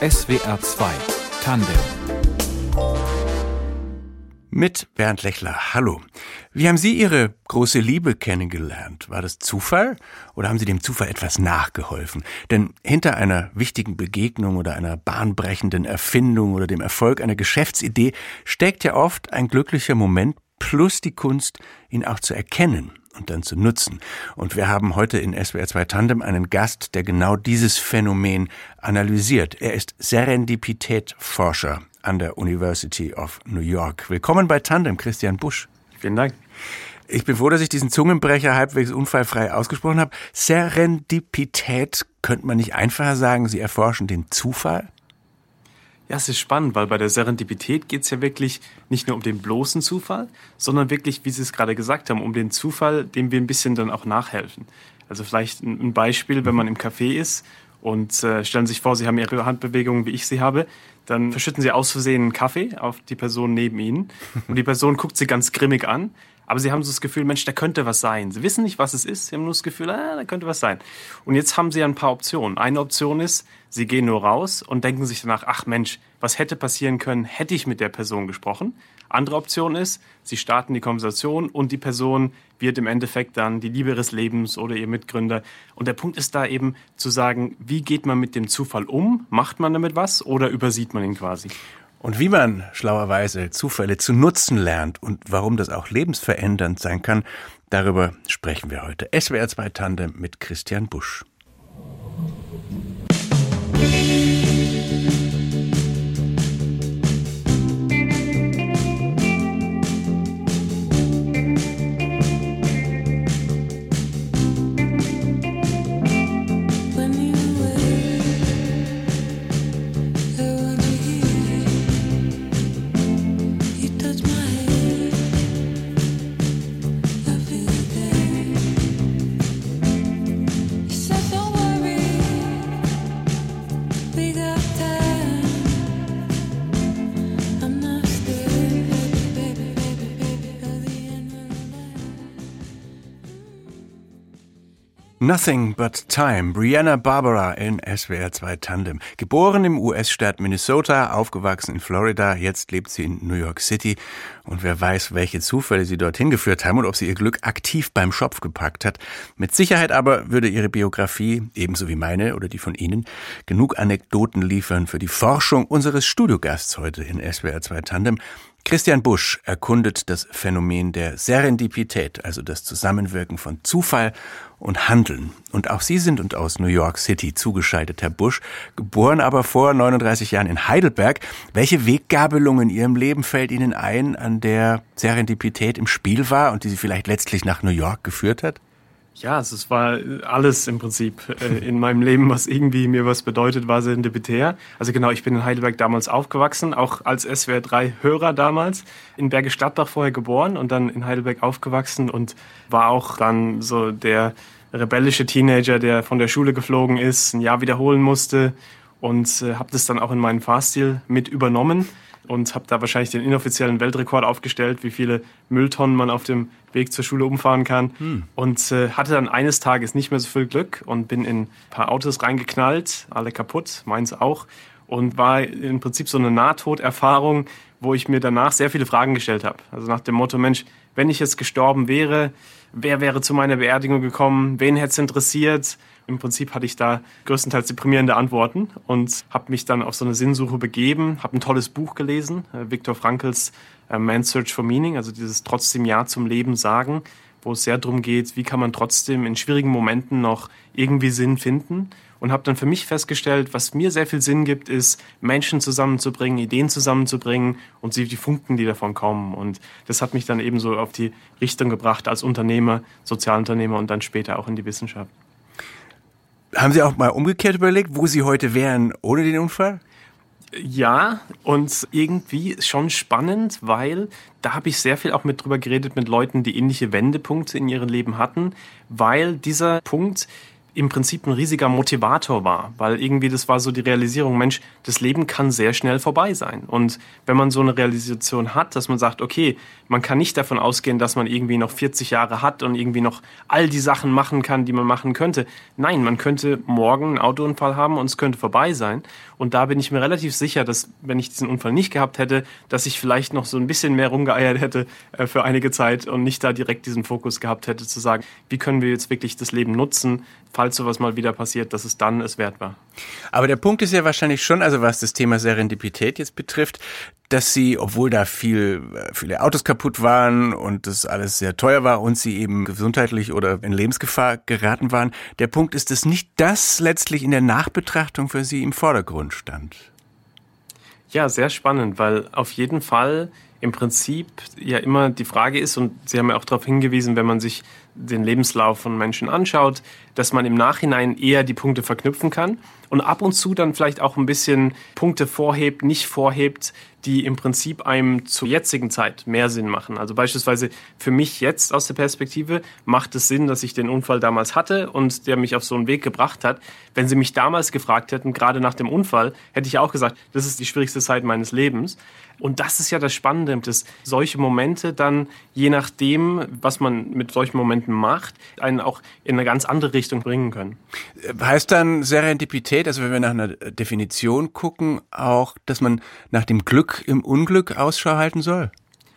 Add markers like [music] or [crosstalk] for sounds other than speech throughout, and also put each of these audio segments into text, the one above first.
SWR 2 Tandem mit Bernd Lechler. Hallo. Wie haben Sie Ihre große Liebe kennengelernt? War das Zufall oder haben Sie dem Zufall etwas nachgeholfen? Denn hinter einer wichtigen Begegnung oder einer bahnbrechenden Erfindung oder dem Erfolg einer Geschäftsidee steckt ja oft ein glücklicher Moment plus die Kunst, ihn auch zu erkennen und dann zu nutzen. Und wir haben heute in SWR 2 Tandem einen Gast, der genau dieses Phänomen analysiert. Er ist Serendipität-Forscher an der University of New York. Willkommen bei Tandem, Christian Busch. Vielen Dank. Ich bin froh, dass ich diesen Zungenbrecher halbwegs unfallfrei ausgesprochen habe. Serendipität könnte man nicht einfacher sagen, Sie erforschen den Zufall? Ja, es ist spannend, weil bei der Serendipität geht es ja wirklich nicht nur um den bloßen Zufall, sondern wirklich, wie Sie es gerade gesagt haben, um den Zufall, dem wir ein bisschen dann auch nachhelfen. Also vielleicht ein Beispiel, wenn man im Café ist und äh, stellen Sie sich vor, Sie haben Ihre Handbewegungen, wie ich sie habe, dann verschütten Sie aus Versehen einen Kaffee auf die Person neben Ihnen und die Person guckt Sie ganz grimmig an aber sie haben so das Gefühl, Mensch, da könnte was sein. Sie wissen nicht, was es ist, sie haben nur das Gefühl, ah, da könnte was sein. Und jetzt haben sie ein paar Optionen. Eine Option ist, sie gehen nur raus und denken sich danach, ach Mensch, was hätte passieren können, hätte ich mit der Person gesprochen. Andere Option ist, sie starten die Konversation und die Person wird im Endeffekt dann die Liebe ihres Lebens oder ihr Mitgründer. Und der Punkt ist da eben zu sagen, wie geht man mit dem Zufall um? Macht man damit was oder übersieht man ihn quasi? Und wie man schlauerweise Zufälle zu nutzen lernt und warum das auch lebensverändernd sein kann, darüber sprechen wir heute. SWR 2 Tandem mit Christian Busch. Nothing But Time, Brianna Barbara in SWR 2 Tandem. Geboren im US-Staat Minnesota, aufgewachsen in Florida, jetzt lebt sie in New York City. Und wer weiß, welche Zufälle sie dorthin geführt haben und ob sie ihr Glück aktiv beim Schopf gepackt hat. Mit Sicherheit aber würde ihre Biografie, ebenso wie meine oder die von Ihnen, genug Anekdoten liefern für die Forschung unseres Studiogasts heute in SWR 2 Tandem. Christian Busch erkundet das Phänomen der Serendipität, also das Zusammenwirken von Zufall und Handeln. Und auch Sie sind und aus New York City zugeschaltet, Herr Busch, geboren aber vor 39 Jahren in Heidelberg. Welche Weggabelung in Ihrem Leben fällt Ihnen ein, an der Serendipität im Spiel war und die Sie vielleicht letztlich nach New York geführt hat? Ja, also es war alles im Prinzip äh, in meinem Leben, was irgendwie mir was bedeutet, war serendipitär. Also genau, ich bin in Heidelberg damals aufgewachsen, auch als SWR 3 Hörer damals, in Bergisch Gladbach vorher geboren und dann in Heidelberg aufgewachsen und war auch dann so der rebellische Teenager, der von der Schule geflogen ist, ein Jahr wiederholen musste und äh, habe das dann auch in meinen Fahrstil mit übernommen und habe da wahrscheinlich den inoffiziellen Weltrekord aufgestellt, wie viele Mülltonnen man auf dem Weg zur Schule umfahren kann. Hm. Und äh, hatte dann eines Tages nicht mehr so viel Glück und bin in ein paar Autos reingeknallt, alle kaputt, meins auch. Und war im Prinzip so eine Nahtoderfahrung, wo ich mir danach sehr viele Fragen gestellt habe. Also nach dem Motto, Mensch, wenn ich jetzt gestorben wäre, wer wäre zu meiner Beerdigung gekommen, wen hätte es interessiert? Im Prinzip hatte ich da größtenteils deprimierende Antworten und habe mich dann auf so eine Sinnsuche begeben, habe ein tolles Buch gelesen, äh, Viktor Frankls äh, Man's Search for Meaning, also dieses trotzdem Ja zum Leben sagen, wo es sehr darum geht, wie kann man trotzdem in schwierigen Momenten noch irgendwie Sinn finden und habe dann für mich festgestellt, was mir sehr viel Sinn gibt, ist Menschen zusammenzubringen, Ideen zusammenzubringen und sie die Funken, die davon kommen. Und das hat mich dann eben so auf die Richtung gebracht als Unternehmer, Sozialunternehmer und dann später auch in die Wissenschaft. Haben Sie auch mal umgekehrt überlegt, wo Sie heute wären ohne den Unfall? Ja, und irgendwie schon spannend, weil da habe ich sehr viel auch mit drüber geredet mit Leuten, die ähnliche Wendepunkte in ihrem Leben hatten, weil dieser Punkt im Prinzip ein riesiger Motivator war, weil irgendwie das war so die Realisierung, Mensch, das Leben kann sehr schnell vorbei sein. Und wenn man so eine Realisation hat, dass man sagt, okay, man kann nicht davon ausgehen, dass man irgendwie noch 40 Jahre hat und irgendwie noch all die Sachen machen kann, die man machen könnte. Nein, man könnte morgen einen Autounfall haben und es könnte vorbei sein. Und da bin ich mir relativ sicher, dass wenn ich diesen Unfall nicht gehabt hätte, dass ich vielleicht noch so ein bisschen mehr rumgeeiert hätte äh, für einige Zeit und nicht da direkt diesen Fokus gehabt hätte zu sagen, wie können wir jetzt wirklich das Leben nutzen, falls sowas mal wieder passiert, dass es dann es wert war. Aber der Punkt ist ja wahrscheinlich schon, also was das Thema Serendipität jetzt betrifft, dass sie, obwohl da viel, viele Autos kaputt waren und das alles sehr teuer war und sie eben gesundheitlich oder in Lebensgefahr geraten waren, der Punkt ist, dass nicht das letztlich in der Nachbetrachtung für sie im Vordergrund stand. Ja, sehr spannend, weil auf jeden Fall im Prinzip ja immer die Frage ist, und Sie haben ja auch darauf hingewiesen, wenn man sich den Lebenslauf von Menschen anschaut, dass man im Nachhinein eher die Punkte verknüpfen kann und ab und zu dann vielleicht auch ein bisschen Punkte vorhebt, nicht vorhebt, die im Prinzip einem zur jetzigen Zeit mehr Sinn machen. Also beispielsweise für mich jetzt aus der Perspektive macht es Sinn, dass ich den Unfall damals hatte und der mich auf so einen Weg gebracht hat. Wenn Sie mich damals gefragt hätten, gerade nach dem Unfall, hätte ich auch gesagt, das ist die schwierigste Zeit meines Lebens. Und das ist ja das Spannende, dass solche Momente dann, je nachdem, was man mit solchen Momenten macht, einen auch in eine ganz andere Richtung bringen können. Heißt dann Serendipität, also wenn wir nach einer Definition gucken, auch, dass man nach dem Glück im Unglück Ausschau halten soll?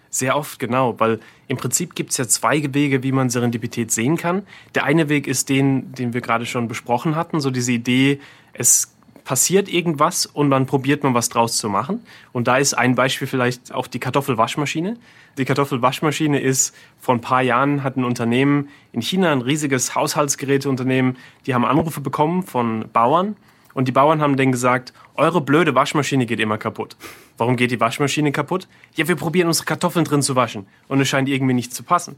Sehr oft, genau, weil im Prinzip gibt es ja zwei Wege, wie man Serendipität sehen kann. Der eine Weg ist den, den wir gerade schon besprochen hatten, so diese Idee, es passiert irgendwas und dann probiert man was draus zu machen. Und da ist ein Beispiel vielleicht auch die Kartoffelwaschmaschine. Die Kartoffelwaschmaschine ist vor ein paar Jahren hat ein Unternehmen in China, ein riesiges Haushaltsgeräteunternehmen, die haben Anrufe bekommen von Bauern und die Bauern haben denen gesagt, eure blöde Waschmaschine geht immer kaputt. Warum geht die Waschmaschine kaputt? Ja, wir probieren unsere Kartoffeln drin zu waschen und es scheint irgendwie nicht zu passen.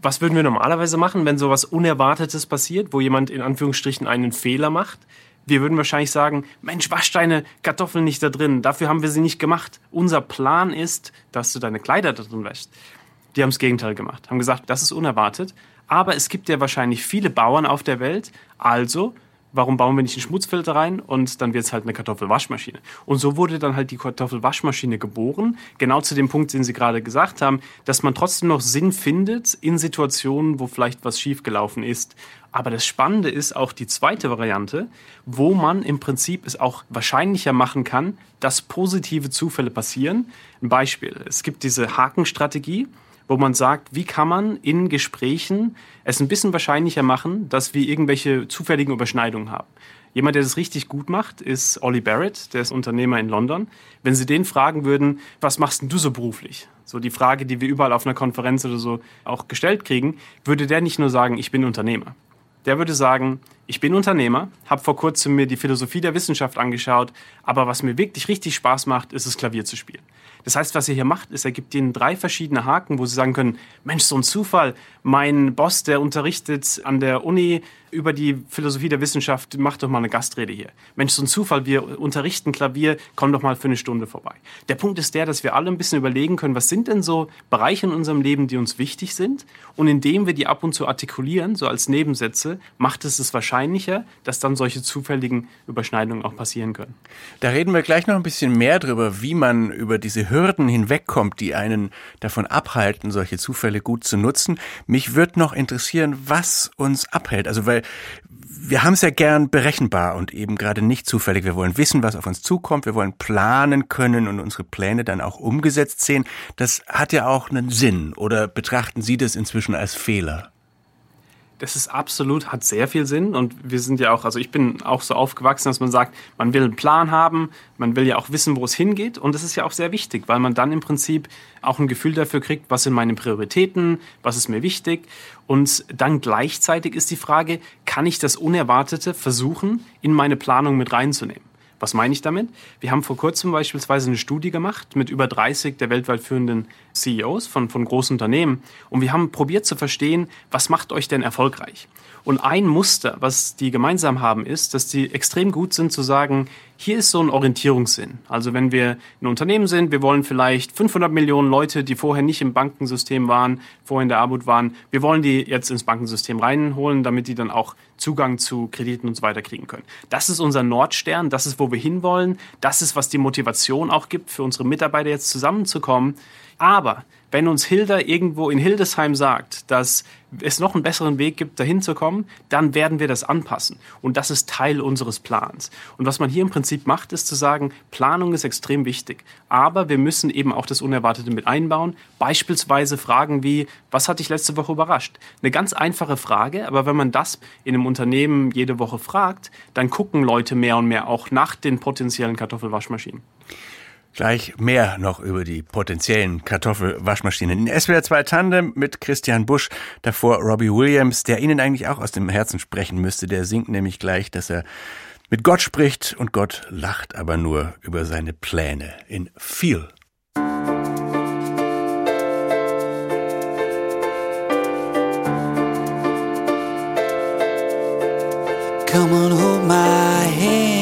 Was würden wir normalerweise machen, wenn sowas Unerwartetes passiert, wo jemand in Anführungsstrichen einen Fehler macht? Wir würden wahrscheinlich sagen, Mensch, wasch deine Kartoffeln nicht da drin. Dafür haben wir sie nicht gemacht. Unser Plan ist, dass du deine Kleider da drin wäschst. Die haben das Gegenteil gemacht. Haben gesagt, das ist unerwartet. Aber es gibt ja wahrscheinlich viele Bauern auf der Welt. Also warum bauen wir nicht einen Schmutzfilter rein und dann wird es halt eine Kartoffelwaschmaschine. Und so wurde dann halt die Kartoffelwaschmaschine geboren, genau zu dem Punkt, den Sie gerade gesagt haben, dass man trotzdem noch Sinn findet in Situationen, wo vielleicht was schiefgelaufen ist. Aber das Spannende ist auch die zweite Variante, wo man im Prinzip es auch wahrscheinlicher machen kann, dass positive Zufälle passieren. Ein Beispiel. Es gibt diese Hakenstrategie wo man sagt, wie kann man in Gesprächen es ein bisschen wahrscheinlicher machen, dass wir irgendwelche zufälligen Überschneidungen haben. Jemand, der das richtig gut macht, ist Ollie Barrett, der ist Unternehmer in London. Wenn Sie den fragen würden, was machst denn du so beruflich? So die Frage, die wir überall auf einer Konferenz oder so auch gestellt kriegen, würde der nicht nur sagen, ich bin Unternehmer. Der würde sagen, ich bin Unternehmer, habe vor kurzem mir die Philosophie der Wissenschaft angeschaut, aber was mir wirklich richtig Spaß macht, ist es Klavier zu spielen. Das heißt, was er hier macht, ist, er gibt ihnen drei verschiedene Haken, wo sie sagen können, Mensch, so ein Zufall, mein Boss, der unterrichtet an der Uni über die Philosophie der Wissenschaft, macht doch mal eine Gastrede hier. Mensch, so ein Zufall, wir unterrichten Klavier, komm doch mal für eine Stunde vorbei. Der Punkt ist der, dass wir alle ein bisschen überlegen können, was sind denn so Bereiche in unserem Leben, die uns wichtig sind? Und indem wir die ab und zu artikulieren, so als Nebensätze, macht es es wahrscheinlicher, dass dann solche zufälligen Überschneidungen auch passieren können. Da reden wir gleich noch ein bisschen mehr drüber, wie man über diese Hürden hinwegkommt, die einen davon abhalten, solche Zufälle gut zu nutzen. Mich würde noch interessieren, was uns abhält. Also weil wir haben es ja gern berechenbar und eben gerade nicht zufällig. Wir wollen wissen, was auf uns zukommt. Wir wollen planen können und unsere Pläne dann auch umgesetzt sehen. Das hat ja auch einen Sinn. Oder betrachten Sie das inzwischen als Fehler? Das ist absolut, hat sehr viel Sinn. Und wir sind ja auch, also ich bin auch so aufgewachsen, dass man sagt, man will einen Plan haben, man will ja auch wissen, wo es hingeht. Und das ist ja auch sehr wichtig, weil man dann im Prinzip auch ein Gefühl dafür kriegt, was sind meine Prioritäten, was ist mir wichtig. Und dann gleichzeitig ist die Frage, kann ich das Unerwartete versuchen, in meine Planung mit reinzunehmen? Was meine ich damit? Wir haben vor kurzem beispielsweise eine Studie gemacht mit über 30 der weltweit führenden CEOs von, von großen Unternehmen und wir haben probiert zu verstehen, was macht euch denn erfolgreich? Und ein Muster, was die gemeinsam haben, ist, dass die extrem gut sind zu sagen, hier ist so ein Orientierungssinn. Also wenn wir ein Unternehmen sind, wir wollen vielleicht 500 Millionen Leute, die vorher nicht im Bankensystem waren, vorher in der Armut waren, wir wollen die jetzt ins Bankensystem reinholen, damit die dann auch Zugang zu Krediten und so weiter kriegen können. Das ist unser Nordstern, das ist, wo wir hinwollen, das ist, was die Motivation auch gibt, für unsere Mitarbeiter jetzt zusammenzukommen. Aber wenn uns Hilda irgendwo in Hildesheim sagt, dass es noch einen besseren Weg gibt, dahin zu kommen, dann werden wir das anpassen. Und das ist Teil unseres Plans. Und was man hier im Prinzip macht, ist zu sagen, Planung ist extrem wichtig. Aber wir müssen eben auch das Unerwartete mit einbauen. Beispielsweise Fragen wie, was hat dich letzte Woche überrascht? Eine ganz einfache Frage, aber wenn man das in einem Unternehmen jede Woche fragt, dann gucken Leute mehr und mehr auch nach den potenziellen Kartoffelwaschmaschinen. Gleich mehr noch über die potenziellen Kartoffelwaschmaschinen. In SWR 2 Tandem mit Christian Busch, davor Robbie Williams, der Ihnen eigentlich auch aus dem Herzen sprechen müsste. Der singt nämlich gleich, dass er mit Gott spricht und Gott lacht aber nur über seine Pläne in Feel. Come on, hold my hand.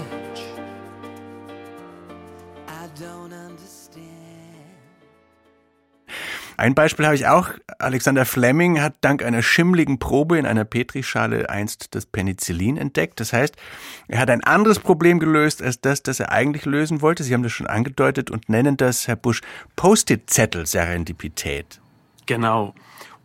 Ein Beispiel habe ich auch. Alexander Fleming hat dank einer schimmligen Probe in einer Petrischale einst das Penicillin entdeckt. Das heißt, er hat ein anderes Problem gelöst als das, das er eigentlich lösen wollte. Sie haben das schon angedeutet und nennen das, Herr Busch, Post-it-Zettel-Serendipität. Genau.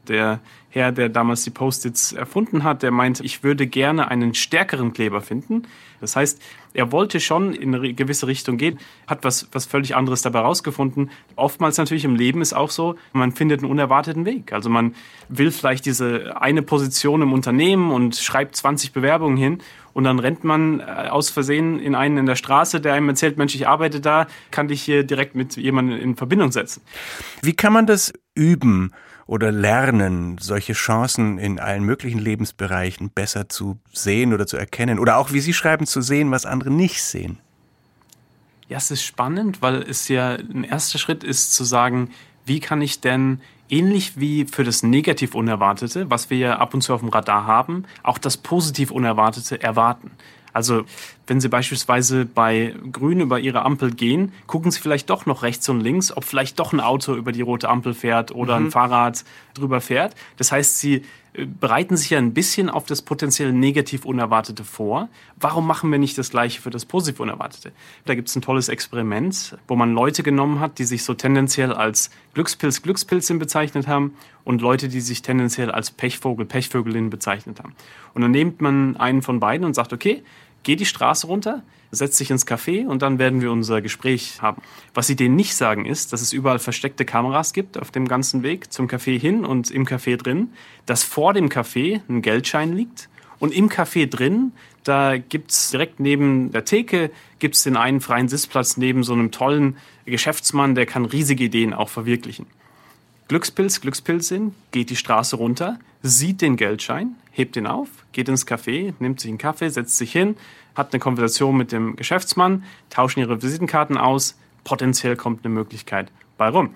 Der Herr, der damals die Post-its erfunden hat, der meinte, ich würde gerne einen stärkeren Kleber finden. Das heißt, er wollte schon in eine gewisse Richtung gehen, hat was, was völlig anderes dabei rausgefunden. Oftmals natürlich im Leben ist auch so, man findet einen unerwarteten Weg. Also man will vielleicht diese eine Position im Unternehmen und schreibt 20 Bewerbungen hin und dann rennt man äh, aus Versehen in einen in der Straße, der einem erzählt, Mensch, ich arbeite da, kann dich hier direkt mit jemandem in Verbindung setzen. Wie kann man das üben? Oder lernen, solche Chancen in allen möglichen Lebensbereichen besser zu sehen oder zu erkennen? Oder auch, wie Sie schreiben, zu sehen, was andere nicht sehen? Ja, es ist spannend, weil es ja ein erster Schritt ist zu sagen, wie kann ich denn ähnlich wie für das negativ Unerwartete, was wir ja ab und zu auf dem Radar haben, auch das positiv Unerwartete erwarten. Also wenn Sie beispielsweise bei Grün über Ihre Ampel gehen, gucken Sie vielleicht doch noch rechts und links, ob vielleicht doch ein Auto über die rote Ampel fährt oder mhm. ein Fahrrad drüber fährt. Das heißt, Sie äh, bereiten sich ja ein bisschen auf das potenziell negativ Unerwartete vor. Warum machen wir nicht das Gleiche für das positiv Unerwartete? Da gibt es ein tolles Experiment, wo man Leute genommen hat, die sich so tendenziell als Glückspilz, Glückspilzin bezeichnet haben und Leute, die sich tendenziell als Pechvogel, Pechvögelin bezeichnet haben. Und dann nimmt man einen von beiden und sagt, okay, geh die Straße runter, setz dich ins Café und dann werden wir unser Gespräch haben. Was sie denen nicht sagen ist, dass es überall versteckte Kameras gibt auf dem ganzen Weg zum Café hin und im Café drin, dass vor dem Café ein Geldschein liegt und im Café drin, da gibt's direkt neben der Theke, gibt's den einen freien Sitzplatz neben so einem tollen Geschäftsmann, der kann riesige Ideen auch verwirklichen. Glückspilz, Glückspilzin geht die Straße runter, sieht den Geldschein, hebt ihn auf, geht ins Café, nimmt sich einen Kaffee, setzt sich hin, hat eine Konversation mit dem Geschäftsmann, tauschen ihre Visitenkarten aus, potenziell kommt eine Möglichkeit bei rum.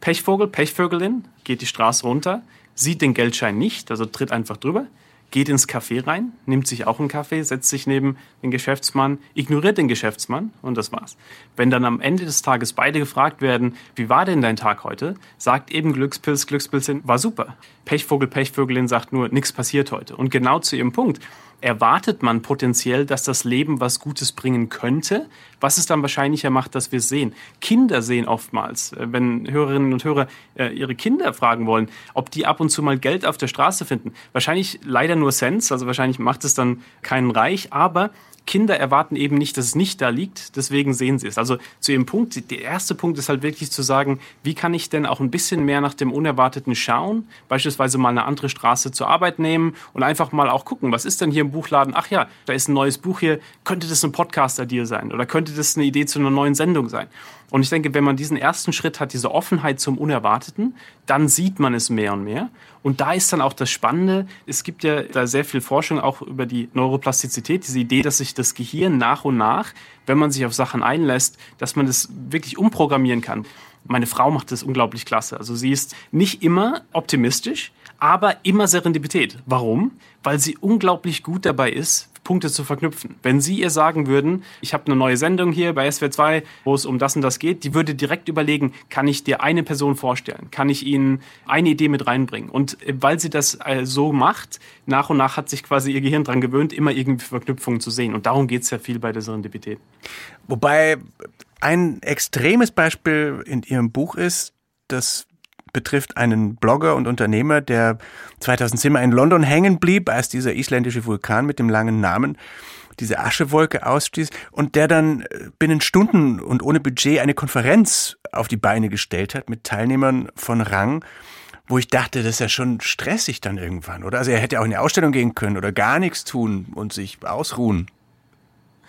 Pechvogel, Pechvögelin geht die Straße runter, sieht den Geldschein nicht, also tritt einfach drüber, geht ins Café rein, nimmt sich auch einen Kaffee, setzt sich neben den Geschäftsmann, ignoriert den Geschäftsmann und das war's. Wenn dann am Ende des Tages beide gefragt werden, wie war denn dein Tag heute, sagt eben Glückspilz, Glückspilzin, war super. Pechvogel, Pechvögelin sagt nur, nichts passiert heute. Und genau zu ihrem Punkt erwartet man potenziell, dass das Leben was Gutes bringen könnte, was es dann wahrscheinlicher macht, dass wir es sehen. Kinder sehen oftmals, äh, wenn Hörerinnen und Hörer äh, ihre Kinder fragen wollen, ob die ab und zu mal Geld auf der Straße finden. Wahrscheinlich leider nur Cents, also wahrscheinlich macht es dann keinen reich, aber Kinder erwarten eben nicht, dass es nicht da liegt, deswegen sehen sie es. Also zu ihrem Punkt, der erste Punkt ist halt wirklich zu sagen, wie kann ich denn auch ein bisschen mehr nach dem Unerwarteten schauen, beispielsweise mal eine andere Straße zur Arbeit nehmen und einfach mal auch gucken, was ist denn hier im Buchladen? Ach ja, da ist ein neues Buch hier, könnte das ein Podcaster-Deal sein oder könnte das eine Idee zu einer neuen Sendung sein? Und ich denke, wenn man diesen ersten Schritt hat, diese Offenheit zum Unerwarteten, dann sieht man es mehr und mehr. Und da ist dann auch das Spannende, es gibt ja da sehr viel Forschung auch über die Neuroplastizität, diese Idee, dass sich das Gehirn nach und nach, wenn man sich auf Sachen einlässt, dass man das wirklich umprogrammieren kann. Meine Frau macht das unglaublich klasse. Also sie ist nicht immer optimistisch, aber immer Serendipität. Warum? Weil sie unglaublich gut dabei ist, Punkte zu verknüpfen. Wenn Sie ihr sagen würden, ich habe eine neue Sendung hier bei SWR 2, wo es um das und das geht, die würde direkt überlegen, kann ich dir eine Person vorstellen? Kann ich Ihnen eine Idee mit reinbringen? Und äh, weil sie das äh, so macht, nach und nach hat sich quasi ihr Gehirn daran gewöhnt, immer irgendwie Verknüpfungen zu sehen. Und darum geht es ja viel bei der Serendipität. Wobei ein extremes Beispiel in Ihrem Buch ist, dass betrifft einen Blogger und Unternehmer, der 2010 in London hängen blieb, als dieser isländische Vulkan mit dem langen Namen diese Aschewolke ausstieß und der dann äh, binnen Stunden und ohne Budget eine Konferenz auf die Beine gestellt hat mit Teilnehmern von Rang, wo ich dachte, das ist ja schon stressig dann irgendwann, oder? Also er hätte auch in eine Ausstellung gehen können oder gar nichts tun und sich ausruhen.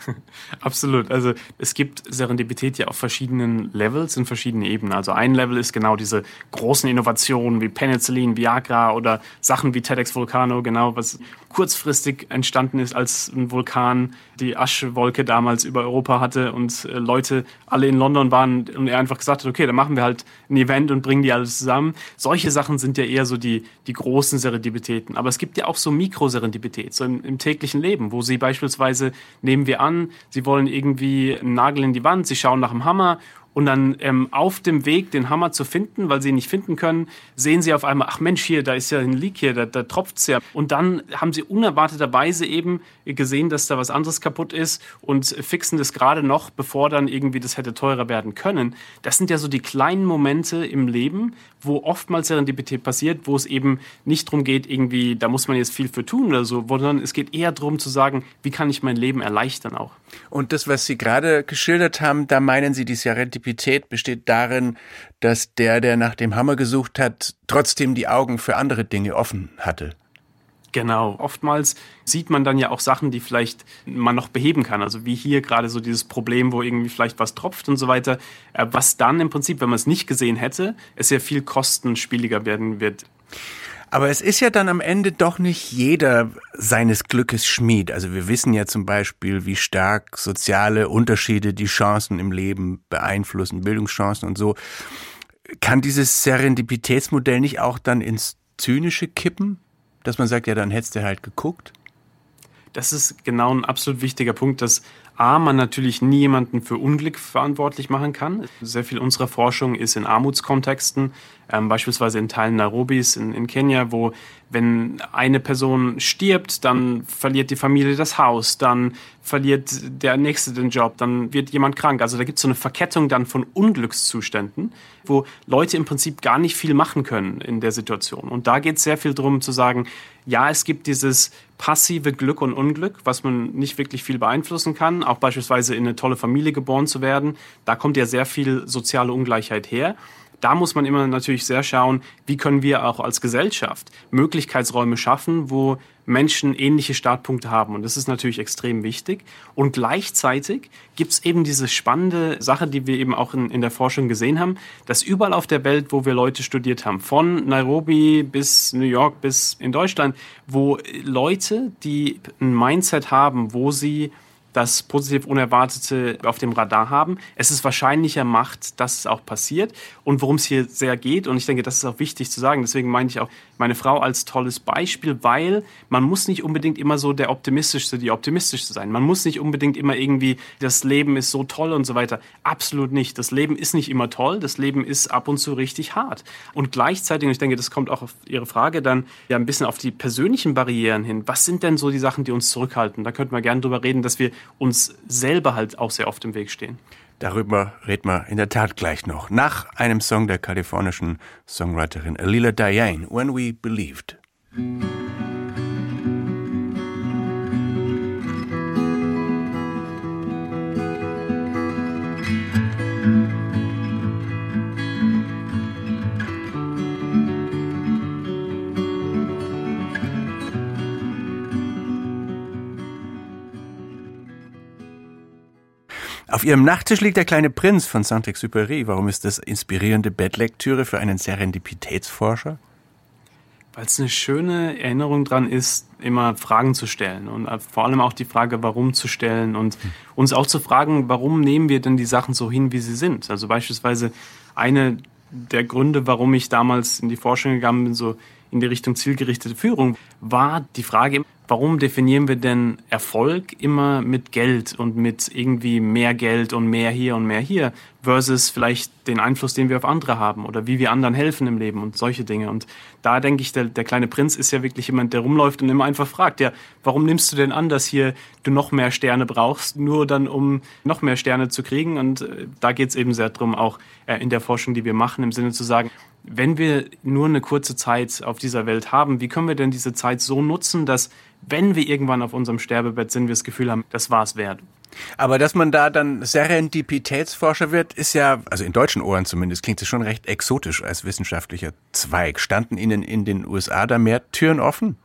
[laughs] Absolut. Also es gibt Serendipität ja auf verschiedenen Levels, in verschiedenen Ebenen. Also ein Level ist genau diese großen Innovationen wie Penicillin, Viagra oder Sachen wie TEDx Volcano, genau, was kurzfristig entstanden ist, als ein Vulkan die Aschewolke damals über Europa hatte und äh, Leute alle in London waren und er einfach gesagt hat, okay, dann machen wir halt ein Event und bringen die alles zusammen. Solche Sachen sind ja eher so die, die großen Serendipitäten. Aber es gibt ja auch so Mikroserendipität, so im, im täglichen Leben, wo sie beispielsweise, nehmen wir an, sie wollen irgendwie einen Nagel in die Wand, sie schauen nach dem Hammer und dann ähm, auf dem Weg, den Hammer zu finden, weil sie ihn nicht finden können, sehen sie auf einmal, ach Mensch, hier, da ist ja ein Leak hier, da, da tropft's ja. Und dann haben sie unerwarteterweise eben gesehen, dass da was anderes kaputt ist und fixen das gerade noch, bevor dann irgendwie das hätte teurer werden können. Das sind ja so die kleinen Momente im Leben, wo oftmals Serendipität passiert, wo es eben nicht darum geht, irgendwie, da muss man jetzt viel für tun oder so, sondern es geht eher darum zu sagen, wie kann ich mein Leben erleichtern auch. Und das, was Sie gerade geschildert haben, da meinen Sie, die Serendipität besteht darin, dass der, der nach dem Hammer gesucht hat, trotzdem die Augen für andere Dinge offen hatte. Genau. Oftmals sieht man dann ja auch Sachen, die vielleicht man noch beheben kann. Also wie hier gerade so dieses Problem, wo irgendwie vielleicht was tropft und so weiter. Äh, was dann im Prinzip, wenn man es nicht gesehen hätte, es ja viel kostenspieliger werden wird. Aber es ist ja dann am Ende doch nicht jeder seines Glückes Schmied. Also wir wissen ja zum Beispiel, wie stark soziale Unterschiede die Chancen im Leben beeinflussen, Bildungschancen und so. Kann dieses Serendipitätsmodell nicht auch dann ins Zynische kippen? Dass man sagt, ja, dann hättest du halt geguckt? Das ist genau ein absolut wichtiger Punkt, dass A, man natürlich nie jemanden für Unglück verantwortlich machen kann. Sehr viel unserer Forschung ist in Armutskontexten, ähm, beispielsweise in Teilen Nairobis in, in Kenia, wo wenn eine Person stirbt, dann verliert die Familie das Haus, dann verliert der Nächste den Job, dann wird jemand krank. Also da gibt es so eine Verkettung dann von Unglückszuständen, wo Leute im Prinzip gar nicht viel machen können in der Situation. Und da geht es sehr viel darum zu sagen, ja, es gibt dieses passive Glück und Unglück, was man nicht wirklich viel beeinflussen kann, auch beispielsweise in eine tolle Familie geboren zu werden. Da kommt ja sehr viel soziale Ungleichheit her da muss man immer natürlich sehr schauen, wie können wir auch als Gesellschaft Möglichkeitsräume schaffen, wo Menschen ähnliche Startpunkte haben. Und das ist natürlich extrem wichtig. Und gleichzeitig gibt es eben diese spannende Sache, die wir eben auch in, in der Forschung gesehen haben, dass überall auf der Welt, wo wir Leute studiert haben, von Nairobi bis New York bis in Deutschland, wo Leute, die ein Mindset haben, wo sie das positiv Unerwartete auf dem Radar haben, es ist wahrscheinlicher macht, dass es auch passiert. Und worum es hier sehr geht, und ich denke, das ist auch wichtig zu sagen, deswegen meine ich auch meine Frau als tolles Beispiel, weil man muss nicht unbedingt immer so der Optimistischste, die Optimistischste sein. Man muss nicht unbedingt immer irgendwie, das Leben ist so toll und so weiter. Absolut nicht. Das Leben ist nicht immer toll. Das Leben ist ab und zu richtig hart. Und gleichzeitig, und ich denke, das kommt auch auf Ihre Frage dann ja ein bisschen auf die persönlichen Barrieren hin. Was sind denn so die Sachen, die uns zurückhalten? Da könnten wir gerne drüber reden, dass wir uns selber halt auch sehr oft im Weg stehen. Darüber reden wir in der Tat gleich noch. Nach einem Song der kalifornischen Songwriterin Alila Diane, When We Auf Ihrem Nachttisch liegt der kleine Prinz von Saint-Exupéry. Warum ist das inspirierende Bettlektüre für einen Serendipitätsforscher? Weil es eine schöne Erinnerung dran ist, immer Fragen zu stellen und äh, vor allem auch die Frage, warum zu stellen und hm. uns auch zu fragen, warum nehmen wir denn die Sachen so hin, wie sie sind? Also beispielsweise eine der Gründe, warum ich damals in die Forschung gegangen bin, so in die Richtung zielgerichtete Führung, war die Frage, warum definieren wir denn Erfolg immer mit Geld und mit irgendwie mehr Geld und mehr hier und mehr hier versus vielleicht den Einfluss, den wir auf andere haben oder wie wir anderen helfen im Leben und solche Dinge. Und da denke ich, der, der kleine Prinz ist ja wirklich jemand, der rumläuft und immer einfach fragt, ja, warum nimmst du denn an, dass hier du noch mehr Sterne brauchst, nur dann, um noch mehr Sterne zu kriegen? Und äh, da geht es eben sehr drum, auch äh, in der Forschung, die wir machen, im Sinne zu sagen, wenn wir nur eine kurze Zeit auf dieser Welt haben, wie können wir denn diese Zeit so nutzen, dass wenn wir irgendwann auf unserem Sterbebett sind, wir das Gefühl haben, das war es wert. Aber dass man da dann Serendipitätsforscher wird, ist ja, also in deutschen Ohren zumindest, klingt es schon recht exotisch als wissenschaftlicher Zweig. Standen Ihnen in den USA da mehr Türen offen?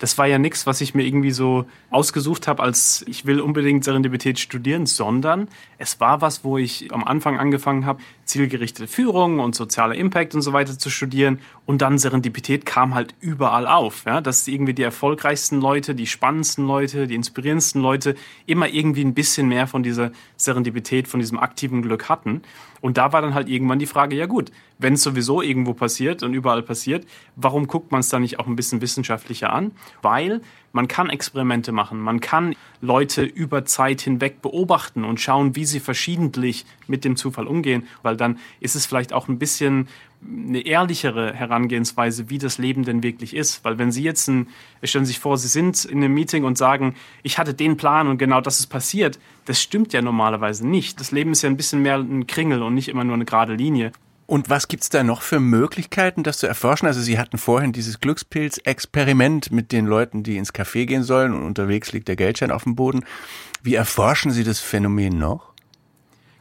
Das war ja nichts, was ich mir irgendwie so ausgesucht habe, als ich will unbedingt Serendipität studieren, sondern es war was, wo ich am Anfang angefangen habe, zielgerichtete Führung und sozialer Impact und so weiter zu studieren. Und dann Serendipität kam halt überall auf. Ja? Dass irgendwie die erfolgreichsten Leute, die spannendsten Leute, die inspirierendsten Leute immer irgendwie ein bisschen mehr von dieser Serendipität, von diesem aktiven Glück hatten. Und da war dann halt irgendwann die Frage, ja gut, wenn es sowieso irgendwo passiert und überall passiert, warum guckt man es dann nicht auch ein bisschen wissenschaftlicher an? Weil man kann Experimente machen, man kann Leute über Zeit hinweg beobachten und schauen, wie sie verschiedentlich mit dem Zufall umgehen, weil dann ist es vielleicht auch ein bisschen eine ehrlichere Herangehensweise, wie das Leben denn wirklich ist. Weil wenn Sie jetzt, ein, stellen Sie sich vor, Sie sind in einem Meeting und sagen, ich hatte den Plan und genau das ist passiert, das stimmt ja normalerweise nicht. Das Leben ist ja ein bisschen mehr ein Kringel und nicht immer nur eine gerade Linie. Und was gibt's da noch für Möglichkeiten, das zu erforschen? Also Sie hatten vorhin dieses Glückspilz-Experiment mit den Leuten, die ins Café gehen sollen und unterwegs liegt der Geldschein auf dem Boden. Wie erforschen Sie das Phänomen noch?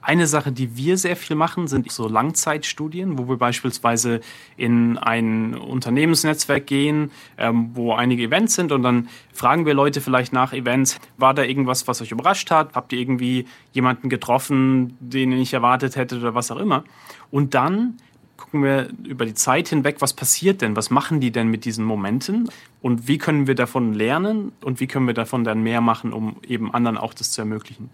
Eine Sache, die wir sehr viel machen, sind so Langzeitstudien, wo wir beispielsweise in ein Unternehmensnetzwerk gehen, ähm, wo einige Events sind und dann fragen wir Leute vielleicht nach Events, war da irgendwas, was euch überrascht hat? Habt ihr irgendwie jemanden getroffen, den ihr nicht erwartet hättet oder was auch immer? Und dann gucken wir über die Zeit hinweg, was passiert denn, was machen die denn mit diesen Momenten? Und wie können wir davon lernen? Und wie können wir davon dann mehr machen, um eben anderen auch das zu ermöglichen.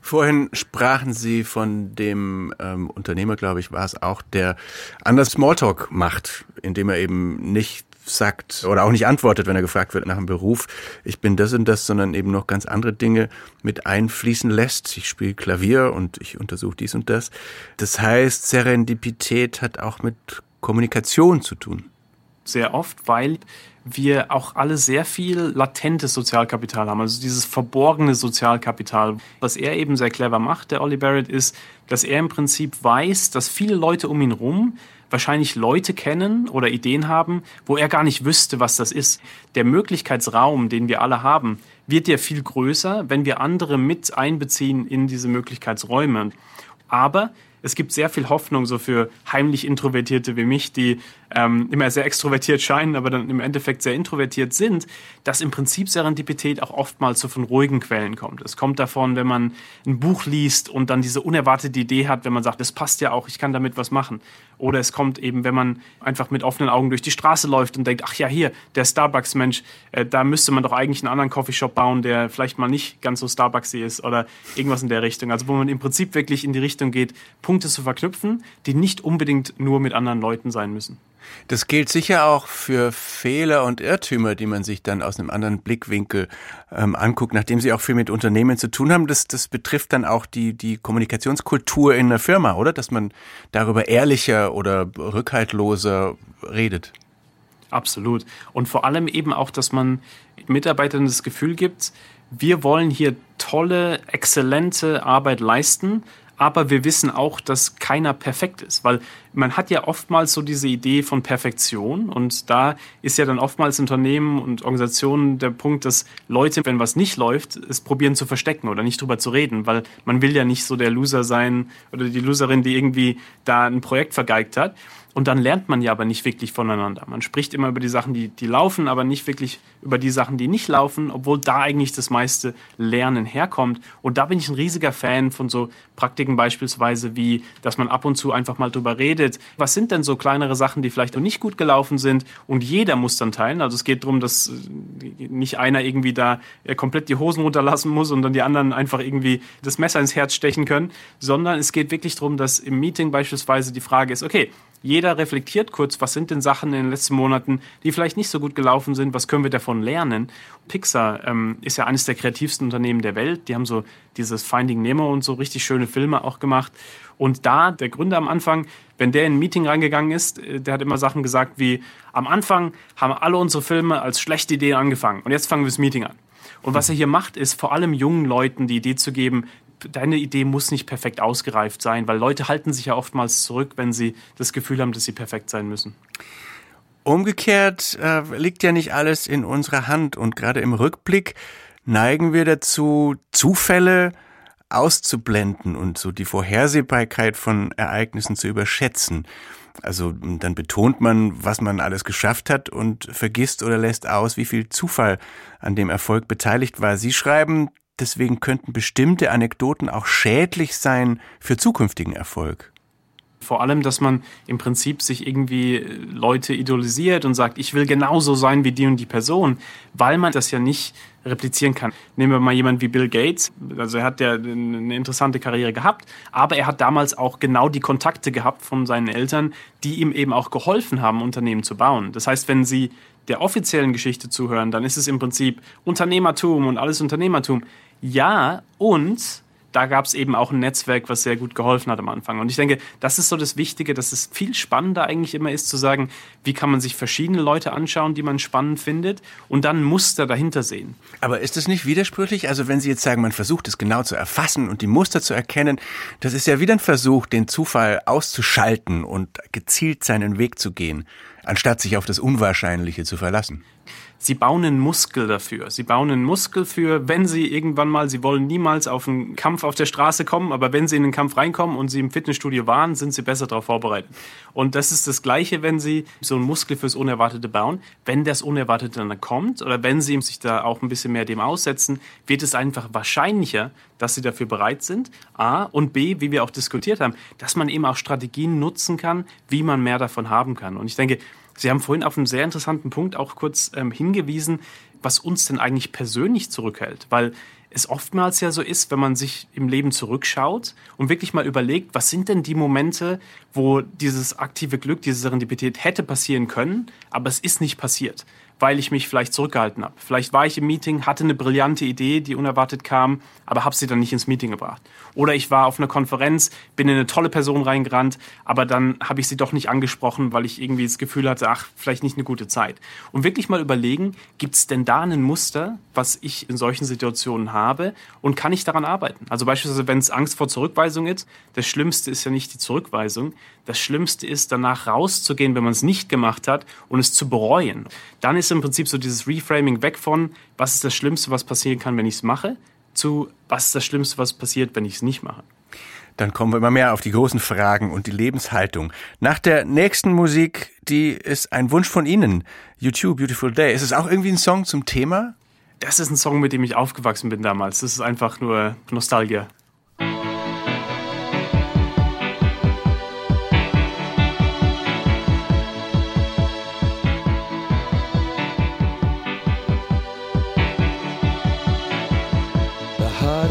Vorhin sprachen Sie von dem ähm, Unternehmer, glaube ich, war es auch, der anders Smalltalk macht, indem er eben nicht sagt oder auch nicht antwortet, wenn er gefragt wird nach einem Beruf, ich bin das und das, sondern eben noch ganz andere Dinge mit einfließen lässt. Ich spiele Klavier und ich untersuche dies und das. Das heißt, Serendipität hat auch mit Kommunikation zu tun. Sehr oft, weil wir auch alle sehr viel latentes Sozialkapital haben, also dieses verborgene Sozialkapital. Was er eben sehr clever macht, der Ollie Barrett, ist, dass er im Prinzip weiß, dass viele Leute um ihn rum wahrscheinlich Leute kennen oder Ideen haben, wo er gar nicht wüsste, was das ist. Der Möglichkeitsraum, den wir alle haben, wird ja viel größer, wenn wir andere mit einbeziehen in diese Möglichkeitsräume. Aber es gibt sehr viel Hoffnung so für heimlich Introvertierte wie mich, die ähm, immer sehr extrovertiert scheinen, aber dann im Endeffekt sehr introvertiert sind, dass im Prinzip Serendipität auch oftmals so von ruhigen Quellen kommt. Es kommt davon, wenn man ein Buch liest und dann diese unerwartete Idee hat, wenn man sagt, das passt ja auch, ich kann damit was machen. Oder es kommt eben, wenn man einfach mit offenen Augen durch die Straße läuft und denkt, ach ja, hier, der Starbucks-Mensch, äh, da müsste man doch eigentlich einen anderen Coffeeshop bauen, der vielleicht mal nicht ganz so Starbucksy ist oder irgendwas in der Richtung. Also wo man im Prinzip wirklich in die Richtung geht, Punkte zu verknüpfen, die nicht unbedingt nur mit anderen Leuten sein müssen. Das gilt sicher auch für Fehler und Irrtümer, die man sich dann aus einem anderen Blickwinkel ähm, anguckt, nachdem Sie auch viel mit Unternehmen zu tun haben. Das, das betrifft dann auch die, die Kommunikationskultur in der Firma, oder? Dass man darüber ehrlicher oder rückhaltloser redet. Absolut. Und vor allem eben auch, dass man Mitarbeitern das Gefühl gibt, wir wollen hier tolle, exzellente Arbeit leisten, aber wir wissen auch, dass keiner perfekt ist, weil man hat ja oftmals so diese Idee von Perfektion und da ist ja dann oftmals Unternehmen und Organisationen der Punkt, dass Leute, wenn was nicht läuft, es probieren zu verstecken oder nicht drüber zu reden, weil man will ja nicht so der Loser sein oder die Loserin, die irgendwie da ein Projekt vergeigt hat. Und dann lernt man ja aber nicht wirklich voneinander. Man spricht immer über die Sachen, die, die laufen, aber nicht wirklich über die Sachen, die nicht laufen, obwohl da eigentlich das meiste Lernen herkommt. Und da bin ich ein riesiger Fan von so Praktiken beispielsweise wie, dass man ab und zu einfach mal drüber redet. Was sind denn so kleinere Sachen, die vielleicht noch nicht gut gelaufen sind? Und jeder muss dann teilen. Also es geht darum, dass äh, nicht einer irgendwie da äh, komplett die Hosen runterlassen muss und dann die anderen einfach irgendwie das Messer ins Herz stechen können, sondern es geht wirklich darum, dass im Meeting beispielsweise die Frage ist, okay, jeder reflektiert kurz, was sind denn Sachen in den letzten Monaten, die vielleicht nicht so gut gelaufen sind, was können wir davon lernen. Pixar ähm, ist ja eines der kreativsten Unternehmen der Welt. Die haben so dieses Finding Nemo und so richtig schöne Filme auch gemacht. Und da, der Gründer am Anfang, wenn der in ein Meeting reingegangen ist, äh, der hat immer Sachen gesagt wie, am Anfang haben alle unsere Filme als schlechte Idee angefangen und jetzt fangen wir das Meeting an. Und was er hier macht, ist vor allem jungen Leuten die Idee zu geben, deine Idee muss nicht perfekt ausgereift sein, weil Leute halten sich ja oftmals zurück, wenn sie das Gefühl haben, dass sie perfekt sein müssen. Umgekehrt äh, liegt ja nicht alles in unserer Hand und gerade im Rückblick neigen wir dazu, Zufälle auszublenden und so die Vorhersehbarkeit von Ereignissen zu überschätzen. Also dann betont man, was man alles geschafft hat und vergisst oder lässt aus, wie viel Zufall an dem Erfolg beteiligt war. Sie schreiben, Deswegen könnten bestimmte Anekdoten auch schädlich sein für zukünftigen Erfolg. Vor allem, dass man im Prinzip sich irgendwie Leute idolisiert und sagt, ich will genauso sein wie die und die Person, weil man das ja nicht replizieren kann. Nehmen wir mal jemanden wie Bill Gates. Also er hat ja eine interessante Karriere gehabt, aber er hat damals auch genau die Kontakte gehabt von seinen Eltern, die ihm eben auch geholfen haben, Unternehmen zu bauen. Das heißt, wenn Sie der offiziellen Geschichte zuhören, dann ist es im Prinzip Unternehmertum und alles Unternehmertum. Ja, und da gab es eben auch ein Netzwerk, was sehr gut geholfen hat am Anfang. Und ich denke, das ist so das Wichtige, dass es viel spannender eigentlich immer ist zu sagen, wie kann man sich verschiedene Leute anschauen, die man spannend findet und dann Muster dahinter sehen. Aber ist das nicht widersprüchlich? Also wenn Sie jetzt sagen, man versucht es genau zu erfassen und die Muster zu erkennen, das ist ja wieder ein Versuch, den Zufall auszuschalten und gezielt seinen Weg zu gehen, anstatt sich auf das Unwahrscheinliche zu verlassen sie bauen einen Muskel dafür. Sie bauen einen Muskel für, wenn sie irgendwann mal, sie wollen niemals auf einen Kampf auf der Straße kommen, aber wenn sie in den Kampf reinkommen und sie im Fitnessstudio waren, sind sie besser darauf vorbereitet. Und das ist das Gleiche, wenn sie so einen Muskel fürs Unerwartete bauen. Wenn das Unerwartete dann kommt oder wenn sie sich da auch ein bisschen mehr dem aussetzen, wird es einfach wahrscheinlicher, dass sie dafür bereit sind. A. Und B, wie wir auch diskutiert haben, dass man eben auch Strategien nutzen kann, wie man mehr davon haben kann. Und ich denke, Sie haben vorhin auf einen sehr interessanten Punkt auch kurz ähm, hingewiesen, was uns denn eigentlich persönlich zurückhält. Weil es oftmals ja so ist, wenn man sich im Leben zurückschaut und wirklich mal überlegt, was sind denn die Momente, wo dieses aktive Glück, diese Serendipität hätte passieren können, aber es ist nicht passiert weil ich mich vielleicht zurückgehalten habe. Vielleicht war ich im Meeting, hatte eine brillante Idee, die unerwartet kam, aber habe sie dann nicht ins Meeting gebracht. Oder ich war auf einer Konferenz, bin in eine tolle Person reingerannt, aber dann habe ich sie doch nicht angesprochen, weil ich irgendwie das Gefühl hatte, ach, vielleicht nicht eine gute Zeit. Und wirklich mal überlegen, gibt es denn da ein Muster, was ich in solchen Situationen habe und kann ich daran arbeiten? Also beispielsweise, wenn es Angst vor Zurückweisung ist, das Schlimmste ist ja nicht die Zurückweisung, das Schlimmste ist danach rauszugehen, wenn man es nicht gemacht hat und es zu bereuen. Dann ist im Prinzip so dieses Reframing weg von, was ist das Schlimmste, was passieren kann, wenn ich es mache, zu, was ist das Schlimmste, was passiert, wenn ich es nicht mache. Dann kommen wir immer mehr auf die großen Fragen und die Lebenshaltung. Nach der nächsten Musik, die ist ein Wunsch von Ihnen. YouTube, Beautiful Day. Ist es auch irgendwie ein Song zum Thema? Das ist ein Song, mit dem ich aufgewachsen bin damals. Das ist einfach nur Nostalgie.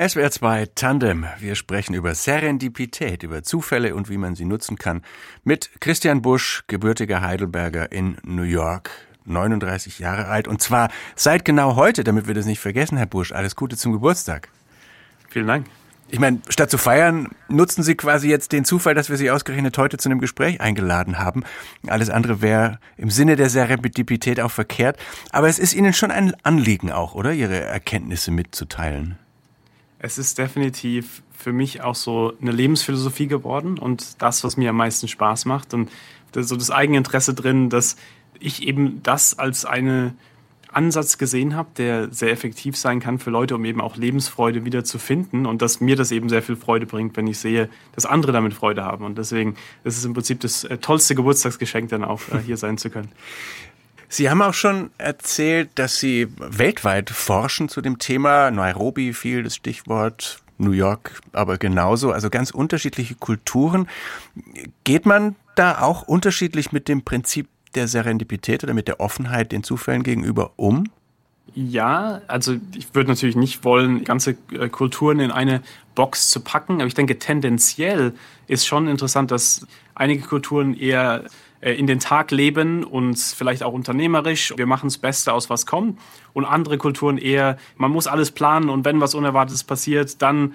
SWR 2 Tandem. Wir sprechen über Serendipität, über Zufälle und wie man sie nutzen kann. Mit Christian Busch, gebürtiger Heidelberger in New York. 39 Jahre alt. Und zwar seit genau heute, damit wir das nicht vergessen, Herr Busch. Alles Gute zum Geburtstag. Vielen Dank. Ich meine, statt zu feiern, nutzen Sie quasi jetzt den Zufall, dass wir Sie ausgerechnet heute zu einem Gespräch eingeladen haben. Alles andere wäre im Sinne der Serendipität auch verkehrt. Aber es ist Ihnen schon ein Anliegen auch, oder? Ihre Erkenntnisse mitzuteilen. Es ist definitiv für mich auch so eine Lebensphilosophie geworden und das, was mir am meisten Spaß macht. Und so das Eigeninteresse drin, dass ich eben das als eine Ansatz gesehen habe, der sehr effektiv sein kann für Leute, um eben auch Lebensfreude wieder zu finden und dass mir das eben sehr viel Freude bringt, wenn ich sehe, dass andere damit Freude haben. Und deswegen ist es im Prinzip das äh, tollste Geburtstagsgeschenk, dann auch äh, hier sein zu können. [laughs] Sie haben auch schon erzählt, dass Sie weltweit forschen zu dem Thema. Nairobi fiel das Stichwort, New York aber genauso. Also ganz unterschiedliche Kulturen. Geht man da auch unterschiedlich mit dem Prinzip der Serendipität oder mit der Offenheit den Zufällen gegenüber um? Ja, also ich würde natürlich nicht wollen, ganze äh, Kulturen in eine Box zu packen, aber ich denke, tendenziell ist schon interessant, dass einige Kulturen eher in den Tag leben und vielleicht auch unternehmerisch. Wir machen das Beste aus, was kommt. Und andere Kulturen eher, man muss alles planen und wenn was Unerwartetes passiert, dann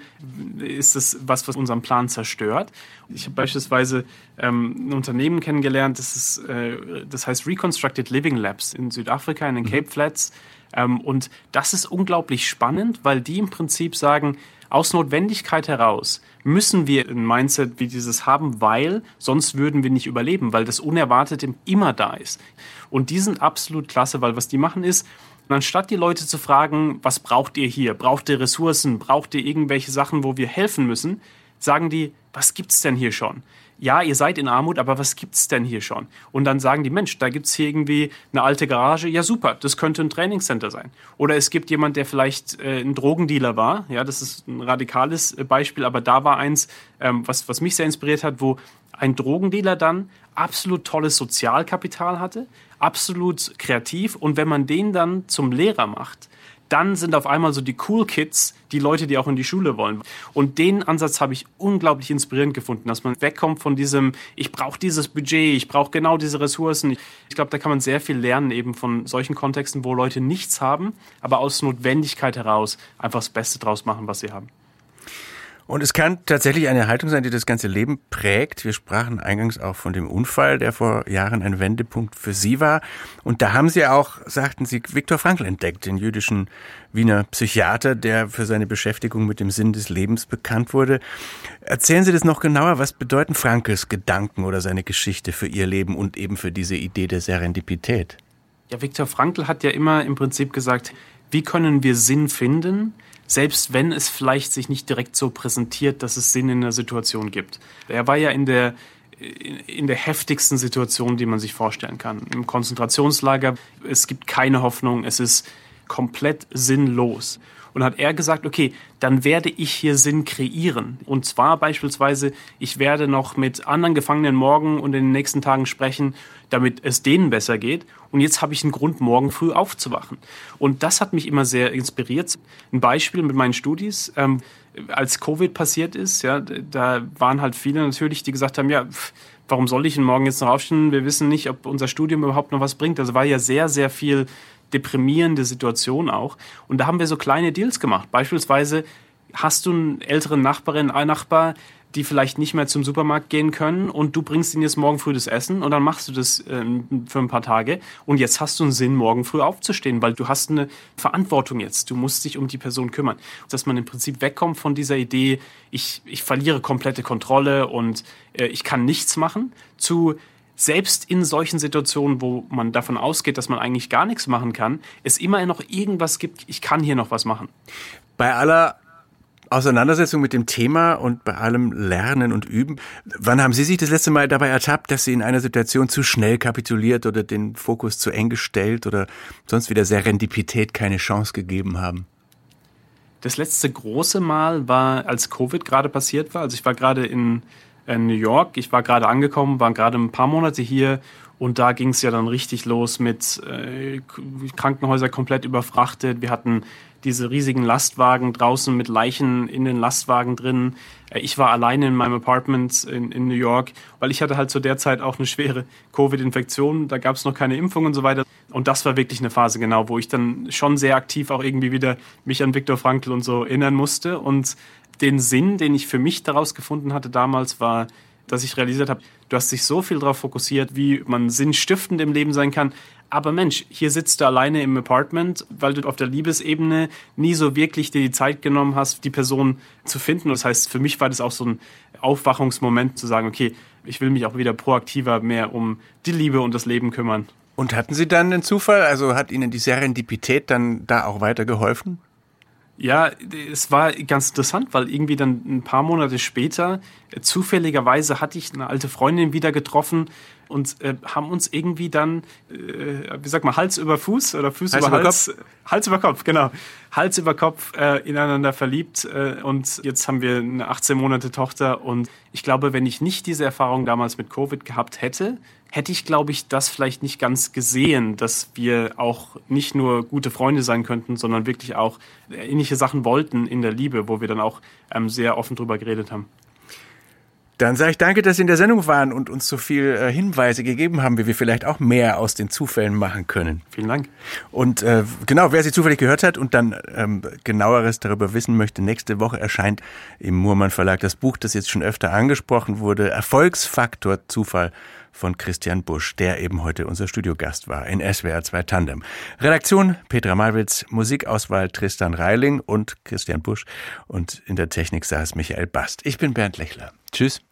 ist es was, was unseren Plan zerstört. Ich habe beispielsweise ähm, ein Unternehmen kennengelernt, das, ist, äh, das heißt Reconstructed Living Labs in Südafrika, in den mhm. Cape Flats. Ähm, und das ist unglaublich spannend, weil die im Prinzip sagen, aus Notwendigkeit heraus müssen wir ein Mindset wie dieses haben, weil sonst würden wir nicht überleben, weil das Unerwartete immer da ist. Und die sind absolut klasse, weil was die machen ist, anstatt die Leute zu fragen, was braucht ihr hier? Braucht ihr Ressourcen? Braucht ihr irgendwelche Sachen, wo wir helfen müssen? Sagen die, was gibt's denn hier schon? Ja, ihr seid in Armut, aber was gibt's denn hier schon? Und dann sagen die, Mensch, da gibt's hier irgendwie eine alte Garage. Ja, super, das könnte ein Trainingscenter sein. Oder es gibt jemand, der vielleicht äh, ein Drogendealer war. Ja, das ist ein radikales äh, Beispiel, aber da war eins, ähm, was, was mich sehr inspiriert hat, wo ein Drogendealer dann absolut tolles Sozialkapital hatte, absolut kreativ und wenn man den dann zum Lehrer macht, dann sind auf einmal so die Cool Kids die Leute, die auch in die Schule wollen. Und den Ansatz habe ich unglaublich inspirierend gefunden, dass man wegkommt von diesem, ich brauche dieses Budget, ich brauche genau diese Ressourcen. Ich glaube, da kann man sehr viel lernen eben von solchen Kontexten, wo Leute nichts haben, aber aus Notwendigkeit heraus einfach das Beste draus machen, was sie haben. Und es kann tatsächlich eine Haltung sein, die das ganze Leben prägt. Wir sprachen eingangs auch von dem Unfall, der vor Jahren ein Wendepunkt für Sie war. Und da haben Sie auch, sagten Sie, Viktor Frankl entdeckt, den jüdischen Wiener Psychiater, der für seine Beschäftigung mit dem Sinn des Lebens bekannt wurde. Erzählen Sie das noch genauer. Was bedeuten Frankls Gedanken oder seine Geschichte für Ihr Leben und eben für diese Idee der Serendipität? Ja, Viktor Frankl hat ja immer im Prinzip gesagt, wie können wir Sinn finden? Selbst wenn es vielleicht sich nicht direkt so präsentiert, dass es Sinn in der Situation gibt. Er war ja in der in der heftigsten Situation, die man sich vorstellen kann. Im Konzentrationslager, es gibt keine Hoffnung, es ist komplett sinnlos. Und hat er gesagt, okay, dann werde ich hier Sinn kreieren. Und zwar beispielsweise, ich werde noch mit anderen Gefangenen morgen und in den nächsten Tagen sprechen, damit es denen besser geht. Und jetzt habe ich einen Grund, morgen früh aufzuwachen. Und das hat mich immer sehr inspiriert. Ein Beispiel mit meinen Studis. Ähm, als Covid passiert ist, ja, da waren halt viele natürlich, die gesagt haben, ja, pff, warum soll ich denn morgen jetzt noch aufstehen? Wir wissen nicht, ob unser Studium überhaupt noch was bringt. Also war ja sehr, sehr viel deprimierende Situation auch. Und da haben wir so kleine Deals gemacht. Beispielsweise hast du einen älteren Nachbarin, einen Nachbar, die vielleicht nicht mehr zum Supermarkt gehen können und du bringst ihnen jetzt morgen früh das Essen und dann machst du das ähm, für ein paar Tage und jetzt hast du einen Sinn, morgen früh aufzustehen, weil du hast eine Verantwortung jetzt. Du musst dich um die Person kümmern. Dass man im Prinzip wegkommt von dieser Idee, ich, ich verliere komplette Kontrolle und äh, ich kann nichts machen, zu selbst in solchen Situationen, wo man davon ausgeht, dass man eigentlich gar nichts machen kann, es immer noch irgendwas gibt, ich kann hier noch was machen. Bei aller Auseinandersetzung mit dem Thema und bei allem Lernen und Üben. Wann haben Sie sich das letzte Mal dabei ertappt, dass Sie in einer Situation zu schnell kapituliert oder den Fokus zu eng gestellt oder sonst wieder Serendipität keine Chance gegeben haben? Das letzte große Mal war, als Covid gerade passiert war. Also ich war gerade in, in New York, ich war gerade angekommen, war gerade ein paar Monate hier und da ging es ja dann richtig los mit äh, Krankenhäuser komplett überfrachtet. Wir hatten diese riesigen Lastwagen draußen mit Leichen in den Lastwagen drin. Äh, ich war alleine in meinem Apartment in, in New York, weil ich hatte halt zu der Zeit auch eine schwere Covid-Infektion. Da gab es noch keine Impfung und so weiter. Und das war wirklich eine Phase, genau, wo ich dann schon sehr aktiv auch irgendwie wieder mich an Viktor Frankl und so erinnern musste. Und den Sinn, den ich für mich daraus gefunden hatte damals, war, dass ich realisiert habe, du hast dich so viel darauf fokussiert, wie man sinnstiftend im Leben sein kann. Aber Mensch, hier sitzt du alleine im Apartment, weil du auf der Liebesebene nie so wirklich dir die Zeit genommen hast, die Person zu finden. Das heißt, für mich war das auch so ein Aufwachungsmoment zu sagen, okay, ich will mich auch wieder proaktiver mehr um die Liebe und das Leben kümmern. Und hatten Sie dann den Zufall, also hat Ihnen die Serendipität dann da auch weitergeholfen? Ja, es war ganz interessant, weil irgendwie dann ein paar Monate später äh, zufälligerweise hatte ich eine alte Freundin wieder getroffen und äh, haben uns irgendwie dann, äh, wie sag mal, Hals über Fuß oder Fuß Hals über, über Hals, Kopf. Hals über Kopf, genau, Hals über Kopf äh, ineinander verliebt äh, und jetzt haben wir eine 18 Monate Tochter und ich glaube, wenn ich nicht diese Erfahrung damals mit Covid gehabt hätte, hätte ich, glaube ich, das vielleicht nicht ganz gesehen, dass wir auch nicht nur gute Freunde sein könnten, sondern wirklich auch ähnliche Sachen wollten in der Liebe, wo wir dann auch ähm, sehr offen drüber geredet haben. Dann sage ich danke, dass Sie in der Sendung waren und uns so viel äh, Hinweise gegeben haben, wie wir vielleicht auch mehr aus den Zufällen machen können. Vielen Dank. Und äh, genau, wer Sie zufällig gehört hat und dann ähm, genaueres darüber wissen möchte, nächste Woche erscheint im Murmann Verlag das Buch, das jetzt schon öfter angesprochen wurde, Erfolgsfaktor Zufall von Christian Busch, der eben heute unser Studiogast war in SWR 2 Tandem. Redaktion Petra Malwitz, Musikauswahl Tristan Reiling und Christian Busch und in der Technik saß Michael Bast. Ich bin Bernd Lechler. Tschüss.